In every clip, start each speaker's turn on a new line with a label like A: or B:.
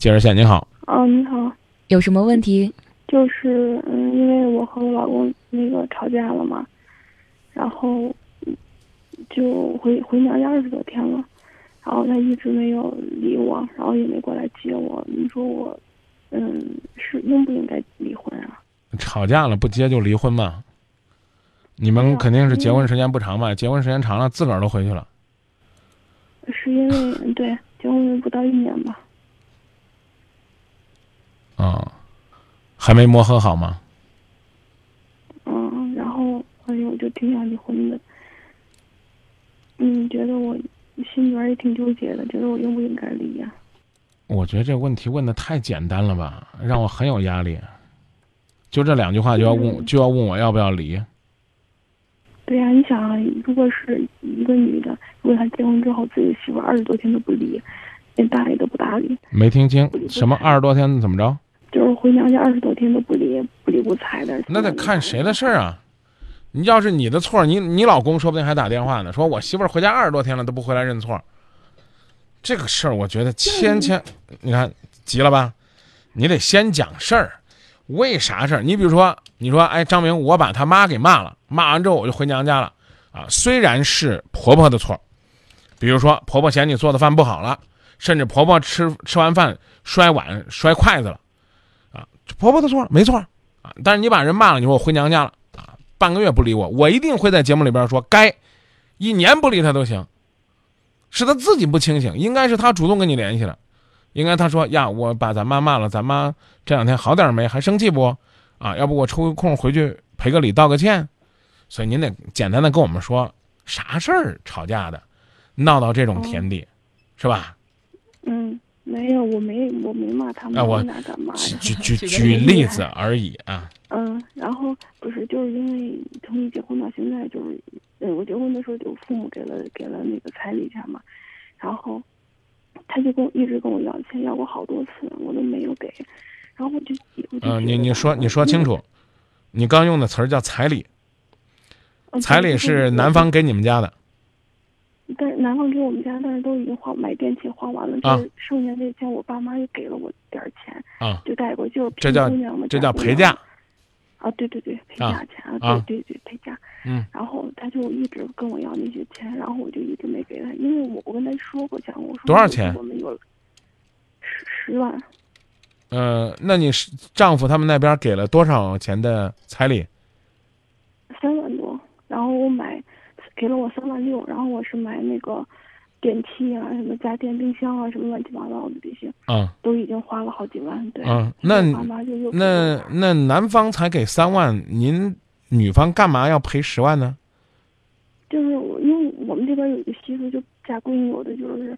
A: 接热线，您好，
B: 哦，你好，
C: 有什么问题？
B: 就是嗯，因为我和我老公那个吵架了嘛，然后嗯就回回娘家二十多天了，然后他一直没有理我，然后也没过来接我。你说我，嗯，是应不应该离婚啊？
A: 吵架了不接就离婚嘛？你们肯定是结婚时间不长吧？结婚时间长了，自个儿都回去了。
B: 是因为嗯对结婚不到一年吧？
A: 还没磨合好吗？
B: 嗯，然后后来，我就挺想离婚的。嗯，觉得我心里边也挺纠结的，觉得我应不应该离呀、
A: 我觉得这问题问的太简单了吧，让我很有压力。就这两句话就要问
B: 嗯
A: 就要问我要不要离？
B: 对呀、你想啊，如果是一个女的，如果她结婚之后自己媳妇二十多天都不离，连搭理都不搭理，
A: 没听清什么二十多天怎么着？
B: 就是回娘家二十多天都不理，不理不睬的。
A: 那得看谁的事儿啊。你要是你的错，你你老公说不定还打电话呢，说我媳妇儿回家二十多天了都不回来认错。这个事儿，我觉得千千，你看急了吧？你得先讲事儿，为啥事儿？你比如说，你说，哎，张明，我把他妈给骂了，骂完之后我就回娘家了，啊，虽然是婆婆的错，比如说婆婆嫌你做的饭不好了，甚至婆婆吃吃完饭摔碗摔筷子了，啊，婆婆的错没错啊，但是你把人骂了，你说我回娘家了啊，半个月不理我，我一定会在节目里边说该，一年不理他都行，是他自己不清醒，应该是他主动跟你联系的，应该他说呀，我把咱妈骂了，咱妈这两天好点没？还生气不？啊，要不我抽个空回去赔个礼道个歉，所以您得简单的跟我们说啥事儿吵架的，闹到这种田地，是吧？
B: 嗯，没有，我没我没骂他们，
A: 啊我
B: 哪敢骂
A: 举
B: 呀？
A: 举举
C: 举例子
A: 而已啊。
B: 嗯，然后不是就是因为从一结婚到现在，就是嗯，我结婚的时候就父母给了给了那个彩礼钱嘛，然后他就跟我一直跟我要钱，要过好多次，我都没有给，然后我就我就
A: 嗯、你你说你说清，楚，你刚用的词儿叫彩礼，
B: 嗯
A: 彩礼是男，方给你们家的，
B: 但是男方给我们家，但是都已经花买电器花完了，
A: 啊
B: 就是剩下这钱，我爸妈又给了我点儿钱，
A: 啊，
B: 就带过，就是
A: 这叫这叫陪嫁。
B: 啊，对对对，陪
A: 啊
B: 嫁钱啊，
A: 啊
B: 对对对，陪嫁。
A: 嗯，
B: 然后他就一直跟我要那些钱，然后我就一直没给他，因为我我跟他说过讲，我说
A: 多少钱
B: 我们有十十万，
A: 呃，那你是丈夫他们那边给了多少钱的彩礼？
B: 三万多，然后我买给了我三万六，然后我是买那个电器啊，什么家电、冰箱啊，什么乱七八糟的这些，
A: 啊、
B: 都已经花了好几万。对，
A: 嗯那那那男方才给三万，您女方干嘛要赔十万呢？
B: 就是我，因为我们这边有一个习俗，就嫁闺女，有的就是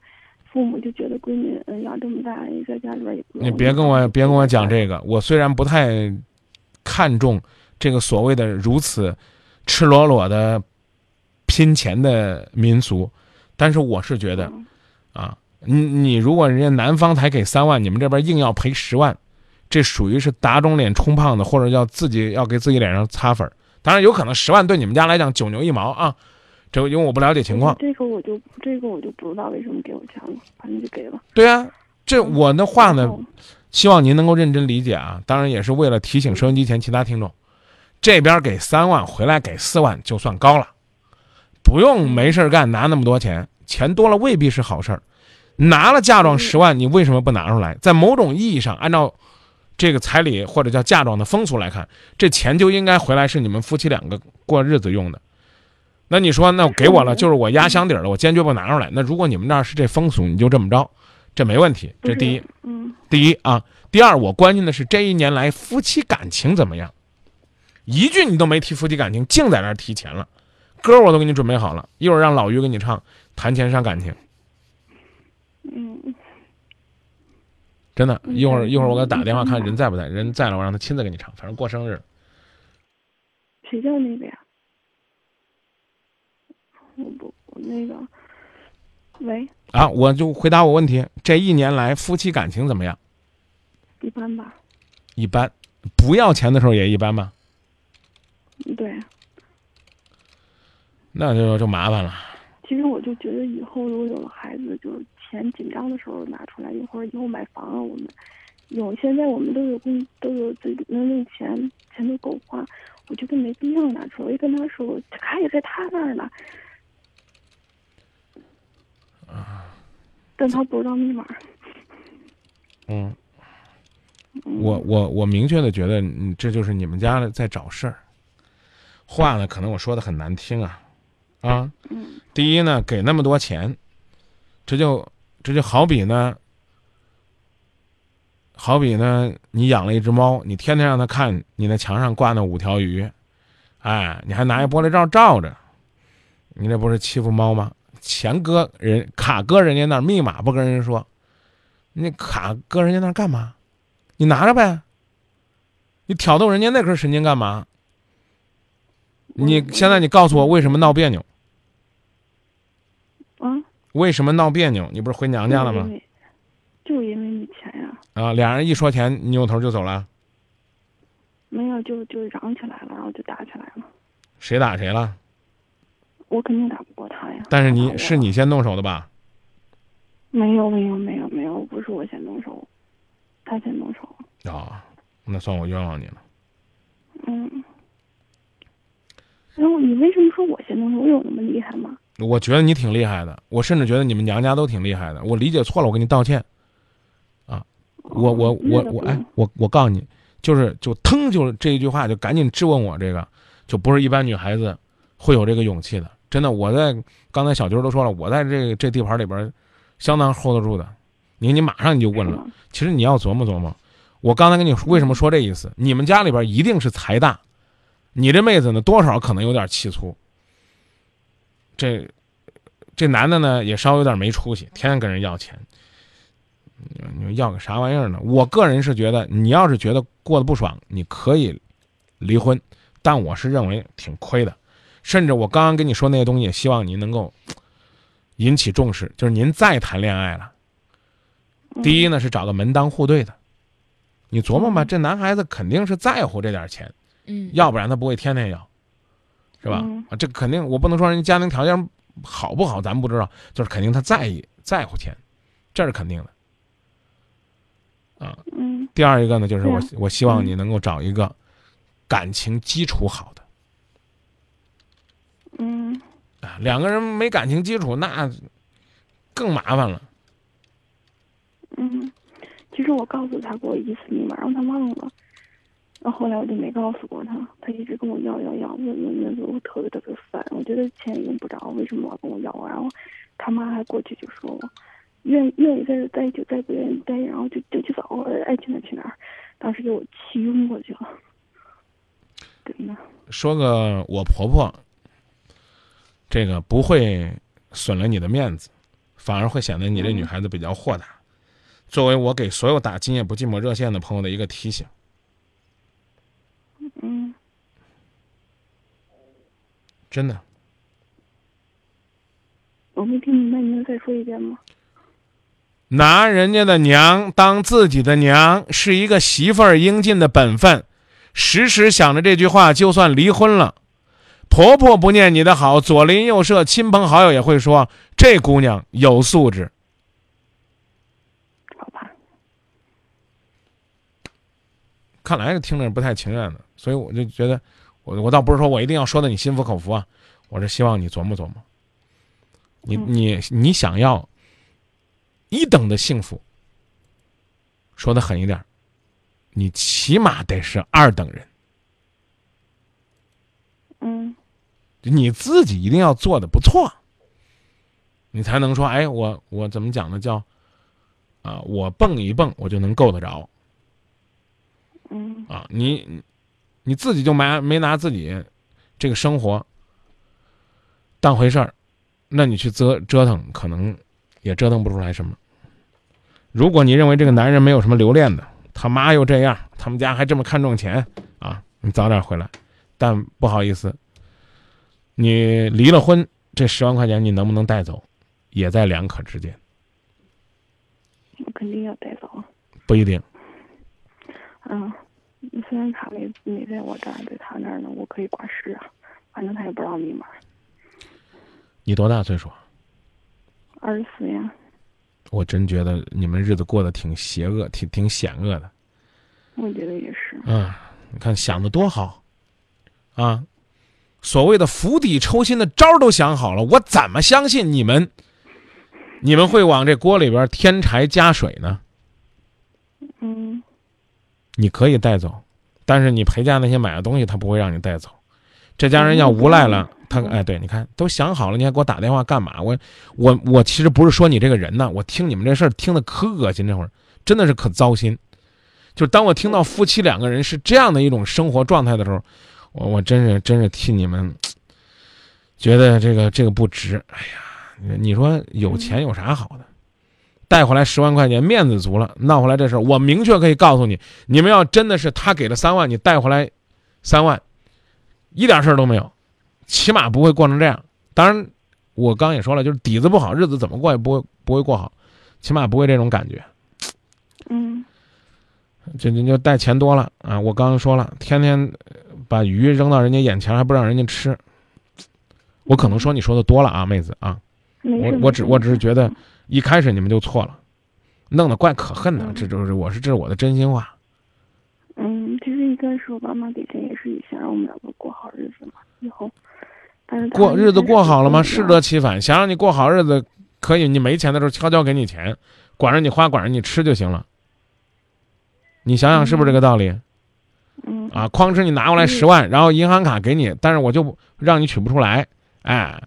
B: 父母就觉得闺女嗯养这么大，在家里边也不
A: 你别跟我别跟我讲这个，我虽然不太看重这个所谓的如此赤裸裸的拼钱的民俗，但是我是觉得
B: 嗯
A: 啊，你你如果人家男方才给三万，你们这边硬要赔十万，这属于是打肿脸充胖子，或者要自己要给自己脸上擦粉儿。当然有可能十万对你们家来讲九牛一毛啊，这因为我不了解情况。
B: 这个我就这个我就不知道为什么给我钱了，反正就给了。
A: 对啊，这我的话呢希望您能够认真理解啊。当然也是为了提醒收音机前其他听众，这边给三万，回来给四万就算高了，不用没事儿干拿那么多钱，钱多了未必是好事儿。拿了嫁妆十万，你为什么不拿出来？在某种意义上，按照这个彩礼或者叫嫁妆的风俗来看，这钱就应该回来是你们夫妻两个过日子用的。那你说，那给我了，就是我压箱底儿了，我坚决不拿出来。那如果你们那儿是这风俗，你就这么着，这没问题。这第一。
B: 嗯，
A: 第一啊，第二，我关心的是这一年来夫妻感情怎么样？一句你都没提夫妻感情，净在那儿提钱了。歌我都给你准备好了，一会儿让老于给你唱《谈钱伤感情》。
B: 嗯，
A: 真的，
B: 嗯
A: 一会儿一会儿我给他打个电话
B: 嗯
A: 看人在不在，人在了我让他亲自给你唱，反正过生日。
B: 谁叫那个呀？我不，我那个，喂，
A: 啊，我就回答我问题，这一年来夫妻感情怎么样？
B: 一般吧。
A: 一般，不要钱的时候也一般吧？
B: 对，
A: 那就就麻烦了。
B: 其实我就觉得以后如果有了孩子，就是钱紧张的时候拿出来，一会儿以后买房啊，我们有现在我们都有工都有自己能挣钱，钱都够花，我觉得没必要拿出来。我一跟他说，卡也在他那儿呢，啊但他不知道密码。
A: 嗯，
B: 嗯
A: 我我我明确的觉得，嗯，这就是你们家在找事儿。话呢，可能我说的很难听啊，啊，
B: 嗯
A: 第一呢，给那么多钱，这就这就好比呢，好比呢，你养了一只猫，你天天让它看你那墙上挂那五条鱼，哎，你还拿一玻璃罩罩着，你这不是欺负猫吗？钱搁人卡搁人家那儿，密码不跟人说，你卡搁人家那儿干嘛？你拿着呗，你挑逗人家那根神经干嘛？你现在你告诉我为什么闹别扭？
B: 啊，
A: 为什么闹别扭？你不是回娘家了吗？
B: 就因为？就是因为没钱呀、
A: 啊，俩人一说钱，你扭头就走了，
B: 没有就就嚷起来了，然后就打起来了。
A: 谁打谁了？
B: 我肯定打不过他呀。
A: 但是你是你先动手的吧？
B: 没有没有没有没有，不是我先动手，他先动手。
A: 啊、那算我冤枉你了。
B: 嗯。然后你为什么说我先动手？我有那么厉害吗？
A: 我觉得你挺厉害的，我甚至觉得你们娘家都挺厉害的。我理解错了，我给你道歉。啊我我
B: 哦
A: 我我，哎，我我告诉你，就是就腾就这一句话，就赶紧质问我这个，就不是一般女孩子会有这个勇气的。真的，我在刚才小军都说了，我在这个这地盘里边相当 hold 得住的。你你马上你就问了，
B: 了。
A: 其实你要琢磨琢磨，我刚才跟你说为什么说这意思？你们家里边一定是财大，你这妹子呢多少可能有点气粗。这这男的呢也稍微有点没出息，天天跟人要钱。你要个啥玩意儿呢？我个人是觉得，你要是觉得过得不爽，你可以离婚，但我是认为挺亏的。甚至我刚刚跟你说那些东西，也希望您能够引起重视。就是您再谈恋爱了。第一呢是找个门当户对的，你琢磨吧，
B: 嗯
A: 这男孩子肯定是在乎这点钱，
C: 嗯，
A: 要不然他不会天天要，是吧？
B: 嗯
A: 啊，这肯定我不能说人家家庭条件好不好，咱不知道，就是肯定他在意在乎钱，这是肯定的。啊，
B: 嗯
A: 第二一个呢，就是我我希望
B: 嗯
A: 你能够找一个感情基础好的
B: 嗯
A: 啊，两个人没感情基础那更麻烦了。
B: 嗯，其实我告诉他过一次密码，让他忘了。然后后来我就没告诉过他，他一直跟我要要要，问问问，我特别特别烦。我觉得钱也用不着，为什么要跟我要啊？然后他妈还过去就说我，愿愿意在这待就待，不愿意待，然后就就去找，爱去哪儿去哪儿。当时给我气晕过去了，真的。
A: 说个我婆婆，这个不会损了你的面子，反而会显得你这女孩子比较豁达。作为我给所有打今夜不寂寞热线的朋友的一个提醒，
B: 嗯
A: 真的，
B: 我没听明白，你能再说一遍吗？
A: 拿人家的娘当自己的娘，是一个媳妇儿应尽的本分。时时想着这句话，就算离婚了，婆婆不念你的好，左邻右舍、亲朋好友也会说这姑娘有素质。
B: 好吧，
A: 看来是听着不太情愿的，所以我就觉得，我我倒不是说我一定要说的你心服口服啊，我是希望你琢磨琢磨，你
B: 嗯
A: 你你想要一等的幸福，说的狠一点，你起码得是二等人，
B: 嗯
A: 你自己一定要做的不错，你才能说，哎，我我怎么讲呢？叫啊，我蹦一蹦，我就能够得着。
B: 嗯
A: 啊，你你你自己就没没拿自己这个生活当回事儿，那你去折折腾，可能也折腾不出来什么。如果你认为这个男人没有什么留恋的，他妈又这样，他们家还这么看重钱啊，你早点回来。但不好意思，你离了婚，这十万块钱你能不能带走，也在两可之间，
B: 我肯定要带走。
A: 不一定。
B: 嗯，虽然卡没没在我这儿，在他那儿呢，我可以挂失啊，反正他也不知道密码。
A: 你多大岁数啊？
B: 二十四呀，
A: 我真觉得你们日子过得挺邪恶，挺挺险恶的。
B: 我觉得也是。
A: 啊，你看想的多好，啊，所谓的釜底抽薪的招儿都想好了，我怎么相信你们？你们会往这锅里边添柴加水呢？
B: 嗯
A: 你可以带走，但是你陪嫁那些买的东西，他不会让你带走。这家人要无赖了，他
B: 嗯
A: 哎，对，你看都想好了，你还给我打电话干嘛？我我我其实不是说你这个人呢，我听你们这事儿听的可恶心，这会儿真的是可糟心。就当我听到夫妻两个人是这样的一种生活状态的时候，我我真是真是替你们觉得这个这个不值。哎呀，你说有钱有啥好的？带回来十万块钱，面子足了，闹回来这事儿，我明确可以告诉你，你们要真的是他给了三万，你带回来三万，一点事儿都没有，起码不会过成这样。当然，我刚也说了，就是底子不好，日子怎么过也不会不会过好，起码不会这种感觉。
B: 嗯
A: 这这就带钱多了啊！我刚刚说了，天天呃把鱼扔到人家眼前，还不让人家吃。我可能说你说的多了啊，妹子啊。我我只我只是觉得一开始你们就错了，弄得怪可恨的。
B: 嗯
A: 这就是我是这是我的真心话。
B: 嗯，其实一开始我爸妈给钱也是想让我们两个过好日子嘛，以后。但是
A: 过日子过好了吗？适得其反。想让你过好日子，可以，你没钱的时候悄悄给你钱，管着你花，管着你吃就行了。你想想是不是这个道理
B: 嗯
A: 啊？哐哧你拿过来
B: 嗯
A: 十万，然后银行卡给你，但是我就不让你取不出来，哎，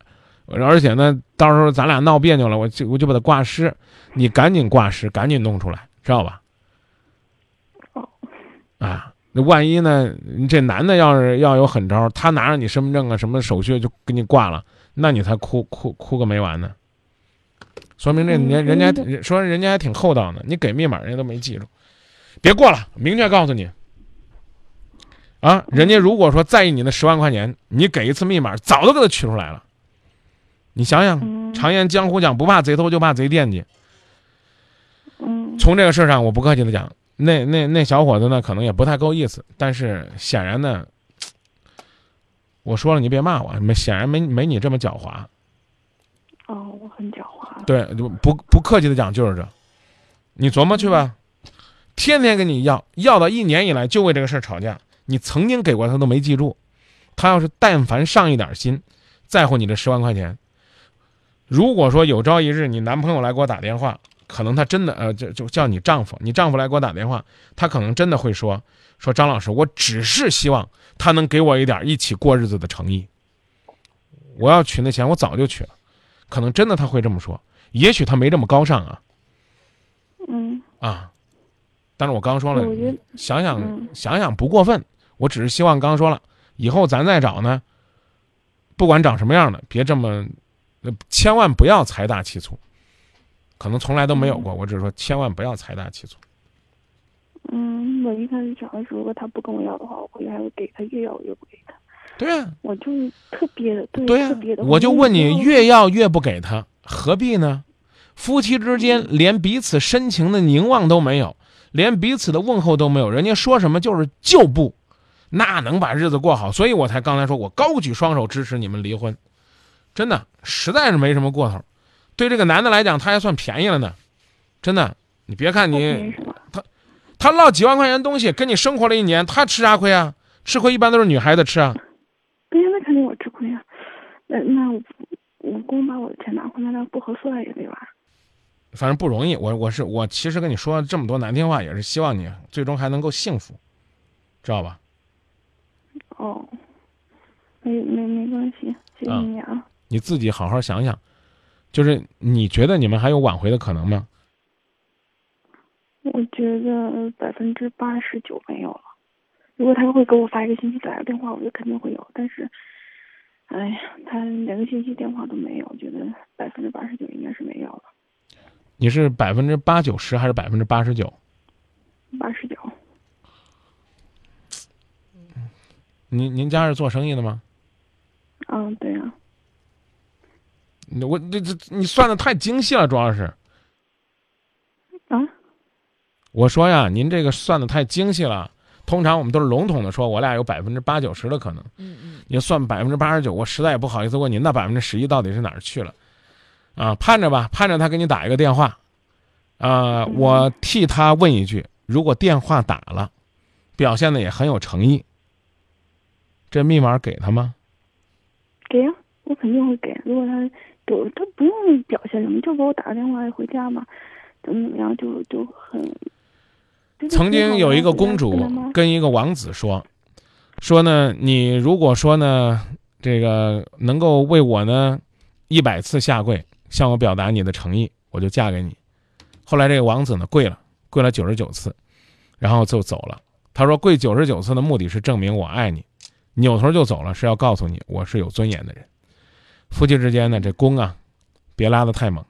A: 而且呢，到时候咱俩闹别扭了，我就我就把它挂失，你赶紧挂失，赶紧弄出来，知道吧？
B: 哦
A: 啊，那万一呢？你这男的要是要有狠招，他拿着你身份证啊什么手续就给你挂了，那你才哭哭哭个没完呢。说明这
B: 嗯
A: 人人家人说人家还挺厚道呢，你给密码人家都没记住，别过了，明确告诉你。啊，人家如果说在意你那十万块钱，你给一次密码，早都给他取出来了。你想想，
B: 嗯
A: 常言江湖讲，不怕贼偷，就怕贼惦记。
B: 嗯
A: 从这个事儿上，我不客气的讲，那那那小伙子呢，可能也不太够意思，但是显然呢，我说了你别骂我，没显然没没你这么狡猾。
B: 哦，我很狡猾。
A: 对，就不不客气的讲就是这，你琢磨去吧，天天跟你要，要到一年以来就为这个事儿吵架，你曾经给过他都没记住，他要是但凡上一点心，在乎你这十万块钱，如果说有朝一日你男朋友来给我打电话，可能他真的呃就就叫你丈夫，你丈夫来给我打电话，他可能真的会说说张老师，我只是希望他能给我一点一起过日子的诚意，我要取那钱我早就取了。可能真的他会这么说，也许他没这么高尚啊
B: 嗯
A: 啊！但是我刚刚说了想想、
B: 嗯
A: 想想不过分。我只是希望刚刚说了，以后咱再找呢，不管长什么样的，别这么，呃千万不要财大气粗。可能从来都没有过，我只是说千万不要财大气粗。
B: 嗯，我一开始找的时候，如果他不跟我要的话，我回来还会给他，越要我越不给他。
A: 对呀、
B: 我就是特别的，对
A: 对啊、
B: 特别的。
A: 我就问你，
B: 越
A: 越要越不给他，何必呢？夫妻之间连彼此深情的凝望都没有，连彼此的问候都没有，人家说什么就是就不，那能把日子过好？所以我才刚才说我高举双手支持你们离婚，真的实在是没什么过头。对这个男的来讲，他还算便宜了呢，真的。你别看你
B: 便宜是吧？
A: 他落几万块钱东西跟你生活了一年，他吃啥亏啊？吃亏一般都是女孩子吃啊。
B: 对呀，那肯定我吃亏啊。那那我我光把我的钱拿回来，那不合算也得吧？
A: 反正不容易。我我是我，其实跟你说这么多难听话，也是希望你最终还能够幸福，知道吧？
B: 哦，没没没关系，谢谢
A: 啊
B: 你啊。
A: 你自己好好想想，就是你觉得你们还有挽回的可能吗？
B: 我觉得百分之八十九没有了。如果他会给我发一个信息、打个电话，我就肯定会有。但是，哎呀，他连个信息、电话都没有，我觉得百分之八十九应该是没有了。
A: 你是百分之八九十还是百分之八十九？
B: 八十九，
A: 您您家是做生意的吗？
B: 嗯，对啊，
A: 我这这你算的太精细了，主要是
B: 啊，
A: 我说呀，您这个算的太精细了。通常我们都是笼统的说，我俩有百分之八九十的可能。
C: 嗯嗯，
A: 你算百分之八十九，我实在也不好意思问您那百分之十一到底是哪儿去了，啊，盼着吧，盼着他给你打一个电话，呃，我替他问一句：如果电话打了，表现的也很有诚意，这密码给他吗？
B: 给呀、我肯定会给。如果他给我，他不用表现什么，就给我打个电话回家嘛，怎么怎么样，就就很。
A: 曾经有一个公主跟一个王子说，说呢，你如果说呢，这个能够为我呢一百次下跪，向我表达你的诚意，我就嫁给你。后来这个王子呢跪了，跪了九十九次，然后就走了。他说跪九十九次的目的是证明我爱你，扭头就走了是要告诉你我是有尊严的人。夫妻之间呢，这弓啊，别拉得太猛。